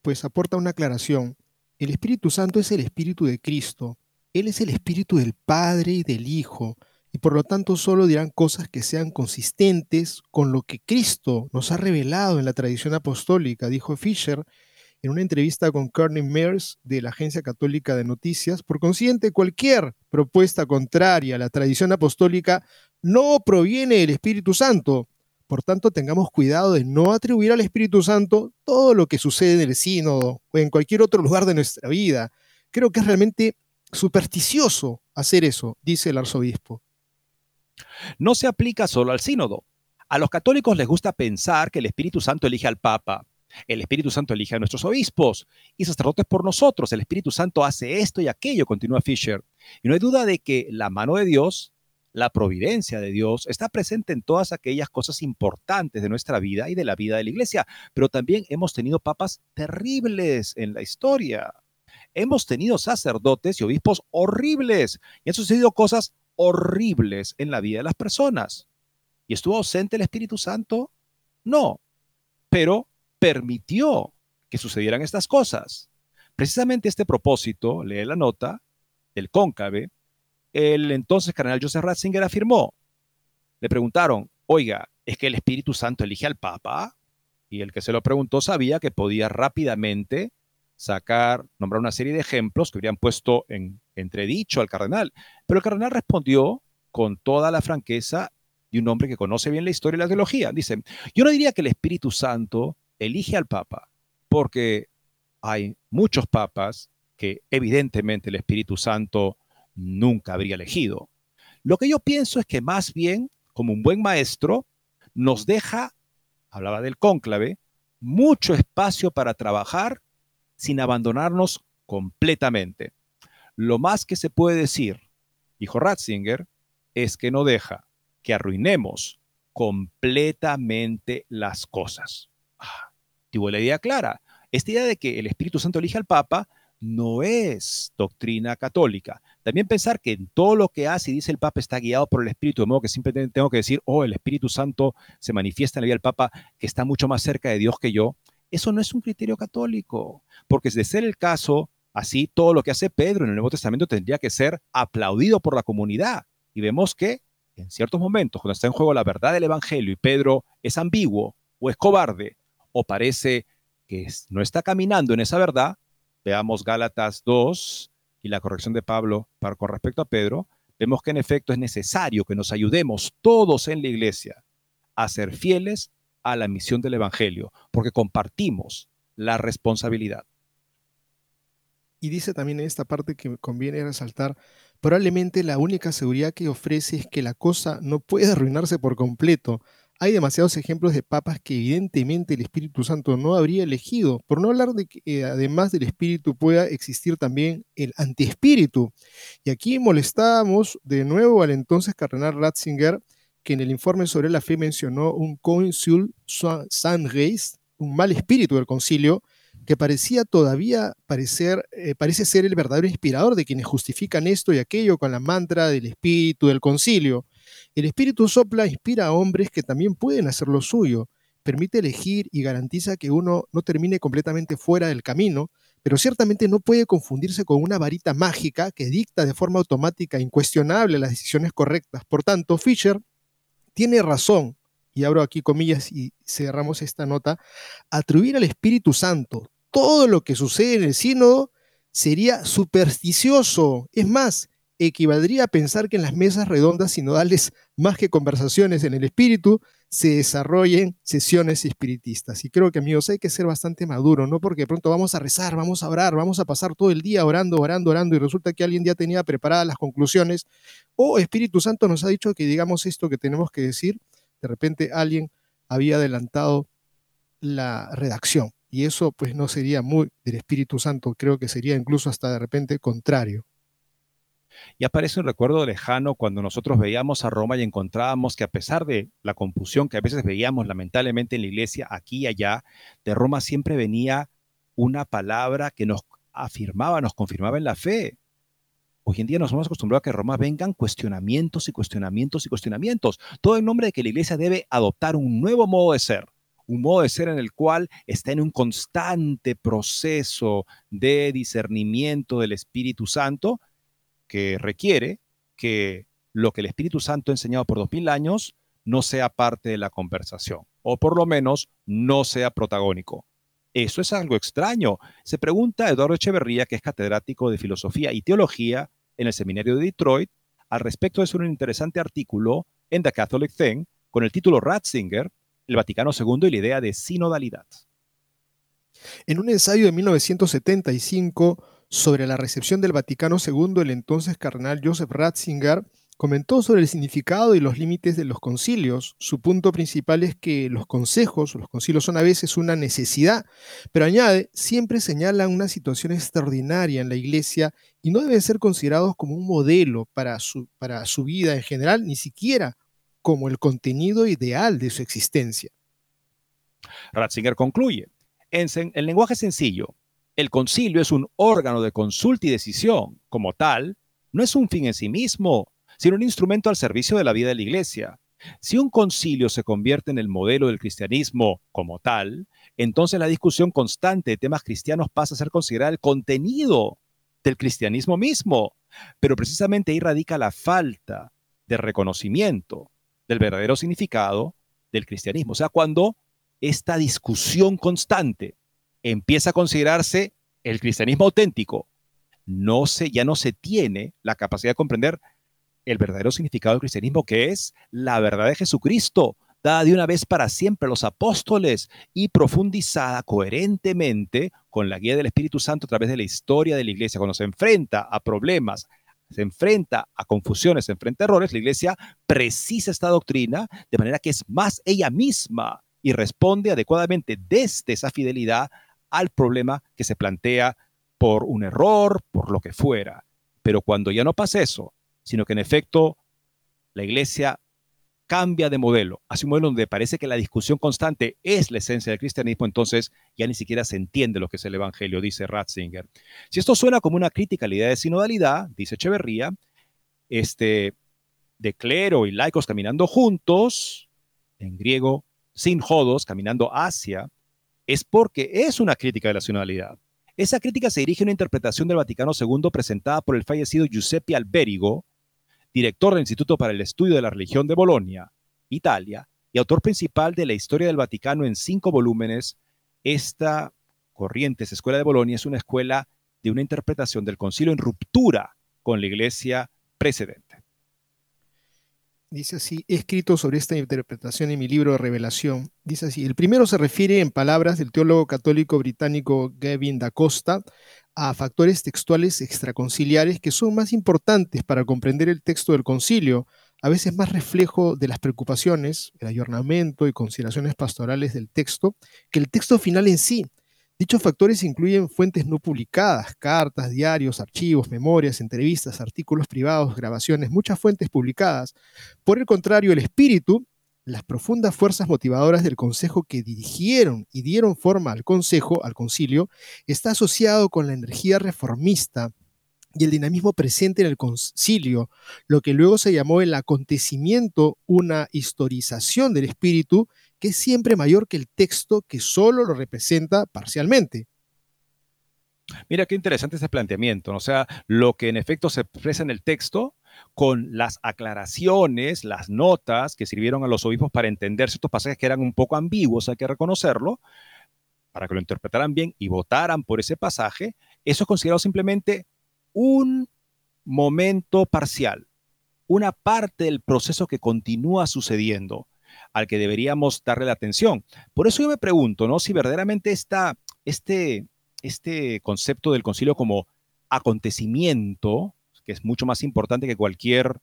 pues aporta una aclaración. El Espíritu Santo es el Espíritu de Cristo. Él es el Espíritu del Padre y del Hijo y por lo tanto solo dirán cosas que sean consistentes con lo que Cristo nos ha revelado en la tradición apostólica, dijo Fisher en una entrevista con Courtney Mears de la Agencia Católica de Noticias. Por consiguiente, cualquier propuesta contraria a la tradición apostólica no proviene del Espíritu Santo. Por tanto, tengamos cuidado de no atribuir al Espíritu Santo todo lo que sucede en el sínodo o en cualquier otro lugar de nuestra vida. Creo que es realmente supersticioso hacer eso, dice el arzobispo no se aplica solo al sínodo. A los católicos les gusta pensar que el Espíritu Santo elige al Papa, el Espíritu Santo elige a nuestros obispos y sacerdotes por nosotros. El Espíritu Santo hace esto y aquello, continúa Fisher. Y no hay duda de que la mano de Dios la providencia de Dios está presente en todas aquellas cosas importantes de nuestra vida y de la vida de la iglesia, pero también hemos tenido papas terribles en la historia. Hemos tenido sacerdotes y obispos horribles y han sucedido cosas horribles en la vida de las personas. ¿Y estuvo ausente el Espíritu Santo? No, pero permitió que sucedieran estas cosas. Precisamente este propósito, lee la nota del cóncave, el entonces cardenal Joseph Ratzinger afirmó, le preguntaron, oiga, ¿es que el Espíritu Santo elige al Papa? Y el que se lo preguntó sabía que podía rápidamente sacar, nombrar una serie de ejemplos que habrían puesto en entredicho al cardenal. Pero el cardenal respondió con toda la franqueza de un hombre que conoce bien la historia y la teología. Dice, yo no diría que el Espíritu Santo elige al Papa, porque hay muchos papas que evidentemente el Espíritu Santo nunca habría elegido. Lo que yo pienso es que más bien, como un buen maestro, nos deja, hablaba del cónclave, mucho espacio para trabajar sin abandonarnos completamente. Lo más que se puede decir, dijo Ratzinger, es que no deja que arruinemos completamente las cosas. Ah, tuvo la idea clara. Esta idea de que el Espíritu Santo elige al Papa no es doctrina católica. También pensar que en todo lo que hace y dice el Papa está guiado por el Espíritu, de modo que simplemente tengo que decir, oh, el Espíritu Santo se manifiesta en la vida del Papa, que está mucho más cerca de Dios que yo. Eso no es un criterio católico, porque de ser el caso, así todo lo que hace Pedro en el Nuevo Testamento tendría que ser aplaudido por la comunidad. Y vemos que en ciertos momentos, cuando está en juego la verdad del Evangelio y Pedro es ambiguo o es cobarde o parece que no está caminando en esa verdad, veamos Gálatas 2 y la corrección de Pablo para, con respecto a Pedro, vemos que en efecto es necesario que nos ayudemos todos en la iglesia a ser fieles a la misión del Evangelio, porque compartimos la responsabilidad. Y dice también en esta parte que conviene resaltar, probablemente la única seguridad que ofrece es que la cosa no puede arruinarse por completo, hay demasiados ejemplos de papas que evidentemente el Espíritu Santo no habría elegido, por no hablar de que eh, además del Espíritu pueda existir también el antiespíritu. Y aquí molestábamos de nuevo al entonces cardenal Ratzinger, que en el informe sobre la fe mencionó un consul sans un mal espíritu del concilio, que parecía todavía parecer, eh, parece ser el verdadero inspirador de quienes justifican esto y aquello con la mantra del espíritu del concilio. El espíritu sopla inspira a hombres que también pueden hacer lo suyo, permite elegir y garantiza que uno no termine completamente fuera del camino, pero ciertamente no puede confundirse con una varita mágica que dicta de forma automática e incuestionable las decisiones correctas. Por tanto, Fisher tiene razón, y abro aquí comillas y cerramos esta nota, atribuir al Espíritu Santo todo lo que sucede en el sínodo sería supersticioso. Es más, equivaldría a pensar que en las mesas redondas sinodales, más que conversaciones en el espíritu, se desarrollen sesiones espiritistas. Y creo que, amigos, hay que ser bastante maduro, ¿no? Porque de pronto vamos a rezar, vamos a orar, vamos a pasar todo el día orando, orando, orando, y resulta que alguien ya tenía preparadas las conclusiones, o Espíritu Santo nos ha dicho que digamos esto que tenemos que decir, de repente alguien había adelantado la redacción. Y eso pues no sería muy del Espíritu Santo, creo que sería incluso hasta de repente contrario. Y aparece un recuerdo lejano cuando nosotros veíamos a Roma y encontrábamos que a pesar de la confusión que a veces veíamos lamentablemente en la iglesia aquí y allá, de Roma siempre venía una palabra que nos afirmaba, nos confirmaba en la fe. Hoy en día nos hemos acostumbrado a que Roma vengan cuestionamientos y cuestionamientos y cuestionamientos, todo en nombre de que la iglesia debe adoptar un nuevo modo de ser, un modo de ser en el cual está en un constante proceso de discernimiento del Espíritu Santo que requiere que lo que el Espíritu Santo ha enseñado por dos mil años no sea parte de la conversación, o por lo menos no sea protagónico. Eso es algo extraño. Se pregunta Eduardo Echeverría, que es catedrático de Filosofía y Teología en el Seminario de Detroit, al respecto de un interesante artículo en The Catholic Thing con el título Ratzinger, el Vaticano II y la idea de sinodalidad. En un ensayo de 1975, sobre la recepción del Vaticano II, el entonces cardenal Joseph Ratzinger Comentó sobre el significado y los límites de los concilios. Su punto principal es que los consejos los concilios son a veces una necesidad, pero añade, siempre señalan una situación extraordinaria en la iglesia y no deben ser considerados como un modelo para su, para su vida en general, ni siquiera como el contenido ideal de su existencia. Ratzinger concluye, en, en lenguaje sencillo, el concilio es un órgano de consulta y decisión. Como tal, no es un fin en sí mismo, sino un instrumento al servicio de la vida de la Iglesia. Si un concilio se convierte en el modelo del cristianismo como tal, entonces la discusión constante de temas cristianos pasa a ser considerada el contenido del cristianismo mismo. Pero precisamente ahí radica la falta de reconocimiento del verdadero significado del cristianismo. O sea, cuando esta discusión constante empieza a considerarse el cristianismo auténtico, no se, ya no se tiene la capacidad de comprender el verdadero significado del cristianismo, que es la verdad de Jesucristo, dada de una vez para siempre a los apóstoles y profundizada coherentemente con la guía del Espíritu Santo a través de la historia de la iglesia. Cuando se enfrenta a problemas, se enfrenta a confusiones, se enfrenta a errores, la iglesia precisa esta doctrina de manera que es más ella misma y responde adecuadamente desde esa fidelidad al problema que se plantea por un error, por lo que fuera. Pero cuando ya no pasa eso, sino que en efecto la iglesia cambia de modelo, hacia un modelo donde parece que la discusión constante es la esencia del cristianismo, entonces ya ni siquiera se entiende lo que es el Evangelio, dice Ratzinger. Si esto suena como una crítica a la idea de sinodalidad, dice Echeverría, este, de clero y laicos caminando juntos, en griego, sin jodos, caminando hacia, es porque es una crítica de la sinodalidad. Esa crítica se dirige a una interpretación del Vaticano II presentada por el fallecido Giuseppe Alberigo, director del Instituto para el Estudio de la Religión de Bolonia, Italia, y autor principal de la Historia del Vaticano en cinco volúmenes, esta Corrientes Escuela de Bolonia es una escuela de una interpretación del concilio en ruptura con la iglesia precedente. Dice así, he escrito sobre esta interpretación en mi libro Revelación. Dice así, el primero se refiere en palabras del teólogo católico británico Gavin da Costa a factores textuales extraconciliares que son más importantes para comprender el texto del concilio, a veces más reflejo de las preocupaciones, el ayornamiento y consideraciones pastorales del texto, que el texto final en sí. Dichos factores incluyen fuentes no publicadas, cartas, diarios, archivos, memorias, entrevistas, artículos privados, grabaciones, muchas fuentes publicadas. Por el contrario, el espíritu las profundas fuerzas motivadoras del Consejo que dirigieron y dieron forma al Consejo, al concilio, está asociado con la energía reformista y el dinamismo presente en el concilio, lo que luego se llamó el acontecimiento, una historización del espíritu que es siempre mayor que el texto que solo lo representa parcialmente. Mira qué interesante ese planteamiento, o sea, lo que en efecto se expresa en el texto con las aclaraciones, las notas que sirvieron a los obispos para entender ciertos pasajes que eran un poco ambiguos, hay que reconocerlo, para que lo interpretaran bien y votaran por ese pasaje, eso es considerado simplemente un momento parcial, una parte del proceso que continúa sucediendo al que deberíamos darle la atención. Por eso yo me pregunto, ¿no? Si verdaderamente este, este concepto del concilio como acontecimiento, que es mucho más importante que cualquier,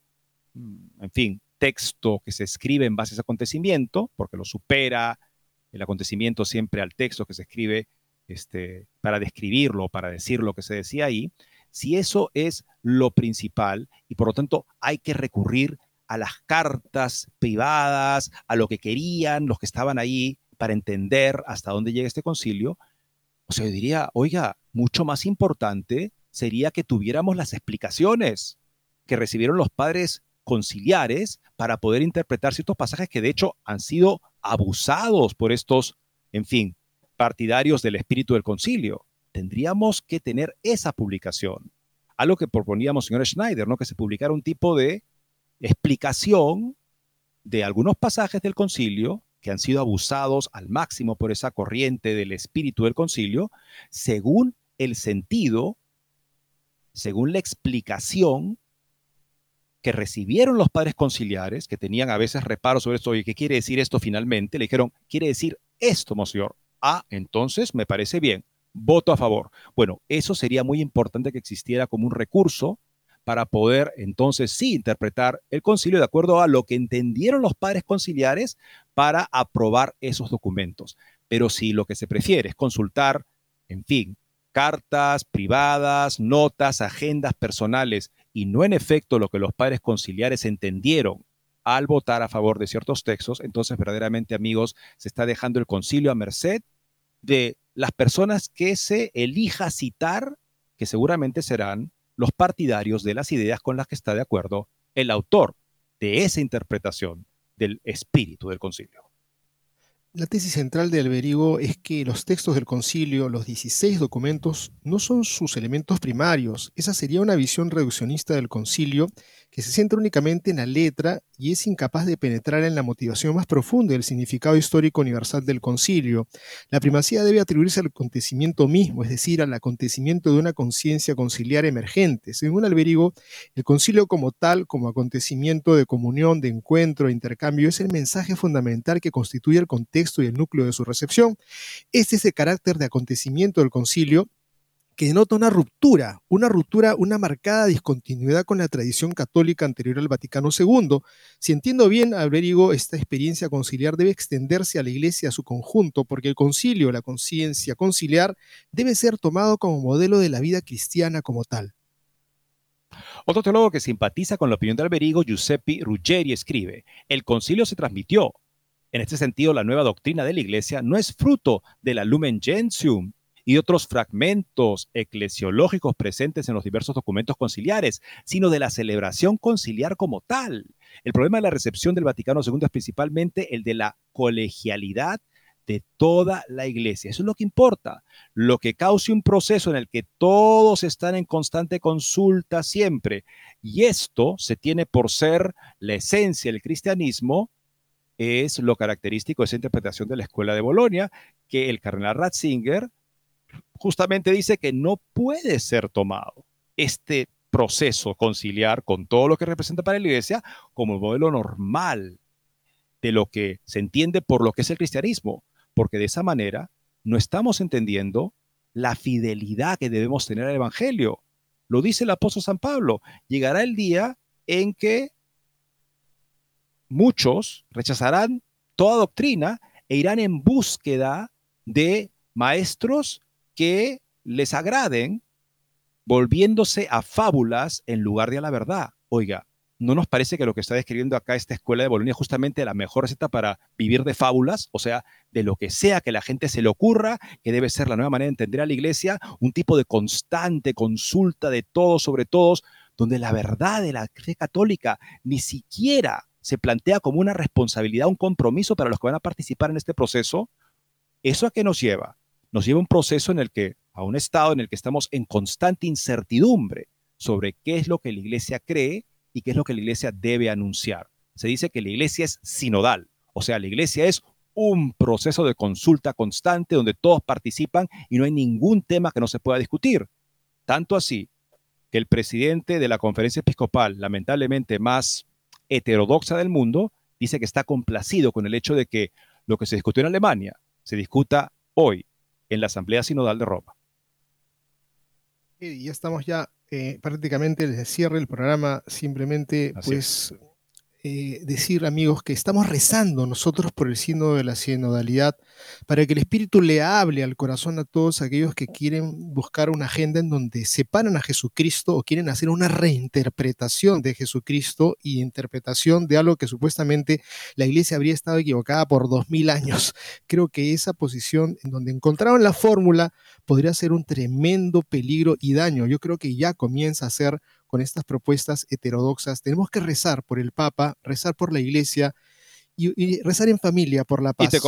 mm, en fin, texto que se escribe en base a ese acontecimiento, porque lo supera el acontecimiento siempre al texto que se escribe este, para describirlo, para decir lo que se decía ahí, si eso es lo principal y por lo tanto hay que recurrir a las cartas privadas, a lo que querían los que estaban ahí para entender hasta dónde llega este concilio, o sea, yo diría, oiga, mucho más importante sería que tuviéramos las explicaciones que recibieron los padres conciliares para poder interpretar ciertos pasajes que de hecho han sido abusados por estos, en fin, partidarios del espíritu del concilio. Tendríamos que tener esa publicación. Algo que proponíamos, señor Schneider, ¿no? que se publicara un tipo de explicación de algunos pasajes del concilio que han sido abusados al máximo por esa corriente del espíritu del concilio, según el sentido según la explicación que recibieron los padres conciliares, que tenían a veces reparos sobre esto, y ¿qué quiere decir esto finalmente? Le dijeron, quiere decir esto, monseñor. Ah, entonces me parece bien, voto a favor. Bueno, eso sería muy importante que existiera como un recurso para poder entonces sí interpretar el concilio de acuerdo a lo que entendieron los padres conciliares para aprobar esos documentos. Pero si lo que se prefiere es consultar, en fin, cartas privadas, notas, agendas personales y no en efecto lo que los padres conciliares entendieron al votar a favor de ciertos textos, entonces verdaderamente amigos se está dejando el concilio a merced de las personas que se elija citar, que seguramente serán los partidarios de las ideas con las que está de acuerdo el autor de esa interpretación del espíritu del concilio. La tesis central de Alberigo es que los textos del concilio, los 16 documentos, no son sus elementos primarios. Esa sería una visión reduccionista del concilio que se centra únicamente en la letra y es incapaz de penetrar en la motivación más profunda del significado histórico universal del concilio. La primacía debe atribuirse al acontecimiento mismo, es decir, al acontecimiento de una conciencia conciliar emergente. Según Alberigo, el concilio como tal, como acontecimiento de comunión, de encuentro, de intercambio, es el mensaje fundamental que constituye el contexto y el núcleo de su recepción. Este es el carácter de acontecimiento del concilio que denota una ruptura, una ruptura, una marcada discontinuidad con la tradición católica anterior al Vaticano II. Si entiendo bien, Alberigo, esta experiencia conciliar debe extenderse a la Iglesia a su conjunto, porque el concilio, la conciencia conciliar, debe ser tomado como modelo de la vida cristiana como tal. Otro teólogo que simpatiza con la opinión de Alberigo, Giuseppe Ruggeri, escribe, el concilio se transmitió. En este sentido, la nueva doctrina de la Iglesia no es fruto de la Lumen Gentium, y otros fragmentos eclesiológicos presentes en los diversos documentos conciliares, sino de la celebración conciliar como tal. El problema de la recepción del Vaticano II es principalmente el de la colegialidad de toda la iglesia. Eso es lo que importa. Lo que cause un proceso en el que todos están en constante consulta siempre. Y esto se tiene por ser la esencia del cristianismo, es lo característico de esa interpretación de la escuela de Bolonia, que el cardenal Ratzinger justamente dice que no puede ser tomado este proceso conciliar con todo lo que representa para la iglesia como el modelo normal de lo que se entiende por lo que es el cristianismo, porque de esa manera no estamos entendiendo la fidelidad que debemos tener al Evangelio. Lo dice el apóstol San Pablo, llegará el día en que muchos rechazarán toda doctrina e irán en búsqueda de maestros que les agraden, volviéndose a fábulas en lugar de a la verdad. Oiga, ¿no nos parece que lo que está describiendo acá esta escuela de Bolonia es justamente la mejor receta para vivir de fábulas? O sea, de lo que sea que la gente se le ocurra, que debe ser la nueva manera de entender a la iglesia, un tipo de constante consulta de todos sobre todos, donde la verdad de la fe católica ni siquiera se plantea como una responsabilidad, un compromiso para los que van a participar en este proceso. ¿Eso a qué nos lleva? Nos lleva a un proceso en el que, a un estado en el que estamos en constante incertidumbre sobre qué es lo que la iglesia cree y qué es lo que la iglesia debe anunciar. Se dice que la iglesia es sinodal, o sea, la iglesia es un proceso de consulta constante donde todos participan y no hay ningún tema que no se pueda discutir. Tanto así que el presidente de la conferencia episcopal, lamentablemente más heterodoxa del mundo, dice que está complacido con el hecho de que lo que se discutió en Alemania se discuta hoy en la Asamblea Sinodal de Roma. Y ya estamos ya eh, prácticamente desde el cierre del programa, simplemente pues eh, decir, amigos, que estamos rezando nosotros por el signo de la sinodalidad, para que el Espíritu le hable al corazón a todos aquellos que quieren buscar una agenda en donde separan a Jesucristo o quieren hacer una reinterpretación de Jesucristo y interpretación de algo que supuestamente la iglesia habría estado equivocada por dos mil años. Creo que esa posición en donde encontraron la fórmula podría ser un tremendo peligro y daño. Yo creo que ya comienza a ser con estas propuestas heterodoxas. Tenemos que rezar por el Papa, rezar por la Iglesia y, rezar en familia por la paz.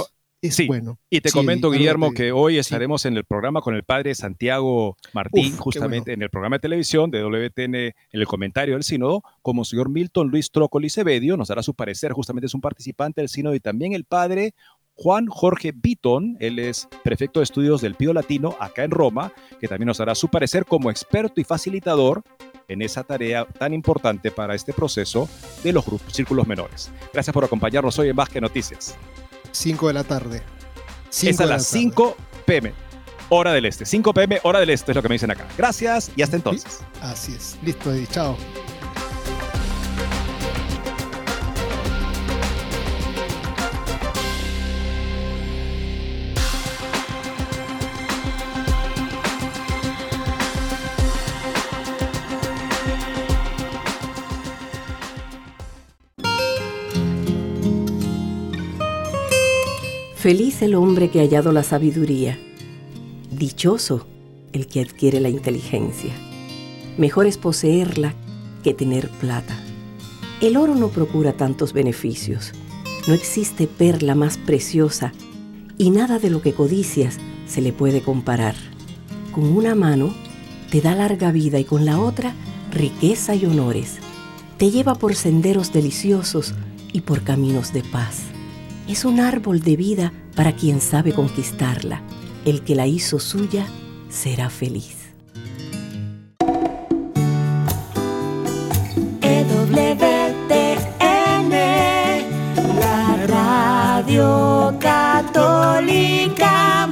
es bueno. Y te comento, Guillermo, que hoy estaremos en el programa con el padre Santiago Martín, justamente en el programa de televisión de WTN, en el comentario del sínodo, como señor Milton Luis Trócoli Cebedio, nos dará su parecer, justamente es un participante del sínodo, y también el padre Juan Jorge Bitton, él es prefecto de estudios del Pío Latino acá en Roma, que también nos dará su parecer como experto y facilitador en esa tarea tan importante para este proceso de los grupos, círculos menores. Gracias por acompañarnos hoy en Más que Noticias. 5 de la tarde. es a las 5 pm. hora del este. 5 pm, hora del este es lo que me dicen acá. Gracias y hasta entonces. Así es. Listo, Eddie. Chao. Feliz el hombre que ha hallado la sabiduría. Dichoso el que adquiere la inteligencia. Mejor es poseerla que tener plata. El oro no procura tantos beneficios. No existe perla más preciosa y nada de lo que codicias se le puede comparar. Con una mano te da larga vida y con la otra riqueza y honores. Te lleva por senderos deliciosos y por caminos de paz es un árbol de vida para quien sabe conquistarla. El que la hizo suya será feliz. EWTN, la radio católica